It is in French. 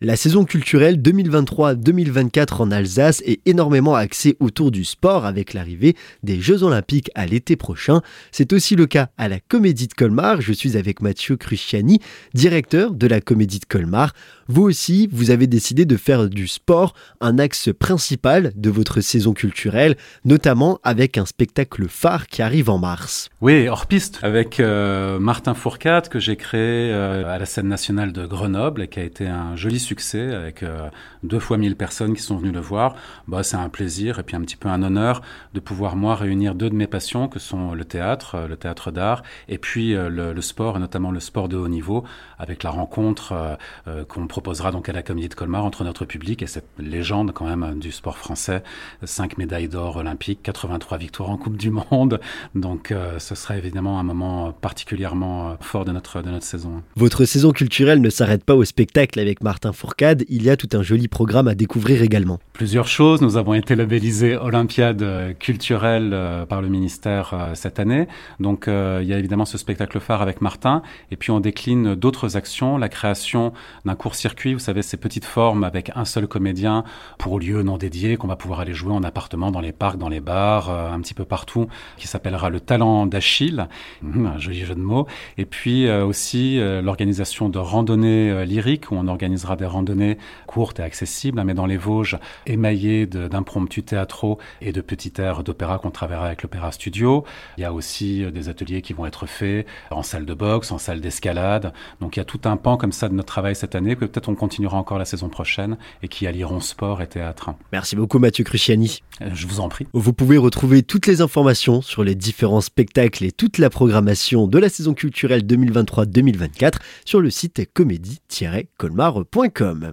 La saison culturelle 2023-2024 en Alsace est énormément axée autour du sport avec l'arrivée des Jeux Olympiques à l'été prochain. C'est aussi le cas à la Comédie de Colmar. Je suis avec Mathieu Cruciani, directeur de la Comédie de Colmar. Vous aussi, vous avez décidé de faire du sport un axe principal de votre saison culturelle, notamment avec un spectacle phare qui arrive en mars. Oui, hors piste, avec euh, Martin Fourcade que j'ai créé euh, à la scène nationale de Grenoble et qui a été un joli succès avec euh, deux fois mille personnes qui sont venues le voir. Bah, c'est un plaisir et puis un petit peu un honneur de pouvoir moi réunir deux de mes passions que sont le théâtre, le théâtre d'art et puis euh, le, sport et notamment le sport de haut niveau avec la rencontre qu'on proposera donc à la Comédie de Colmar entre notre public et cette légende quand même du sport français. Cinq médailles d'or olympiques, 83 victoires en Coupe du Monde. Donc ce sera évidemment un moment particulièrement fort de notre, de notre saison. Votre saison culturelle ne s'arrête pas au spectacle avec Martin Fourcade, il y a tout un joli programme à découvrir également. Plusieurs choses. Nous avons été labellisés Olympiade euh, culturelle euh, par le ministère euh, cette année. Donc il y a évidemment ce spectacle phare avec Martin. Et puis on décline d'autres actions. La création d'un vous savez, ces petites formes avec un seul comédien pour lieu non dédié qu'on va pouvoir aller jouer en appartement, dans les parcs, dans les bars, un petit peu partout, qui s'appellera le talent d'Achille. Hum, un joli jeu de mots. Et puis aussi l'organisation de randonnées lyriques où on organisera des randonnées courtes et accessibles, hein, mais dans les Vosges, émaillées d'impromptus théâtraux et de petits airs d'opéra qu'on travaillera avec l'Opéra Studio. Il y a aussi euh, des ateliers qui vont être faits en salle de boxe, en salle d'escalade. Donc il y a tout un pan comme ça de notre travail cette année, que peut-être on continuera encore la saison prochaine et qui allieront sport et théâtre. Merci beaucoup Mathieu Cruciani. Euh, je vous en prie. Vous pouvez retrouver toutes les informations sur les différents spectacles et toute la programmation de la saison culturelle 2023-2024 sur le site comédie-colmar.com.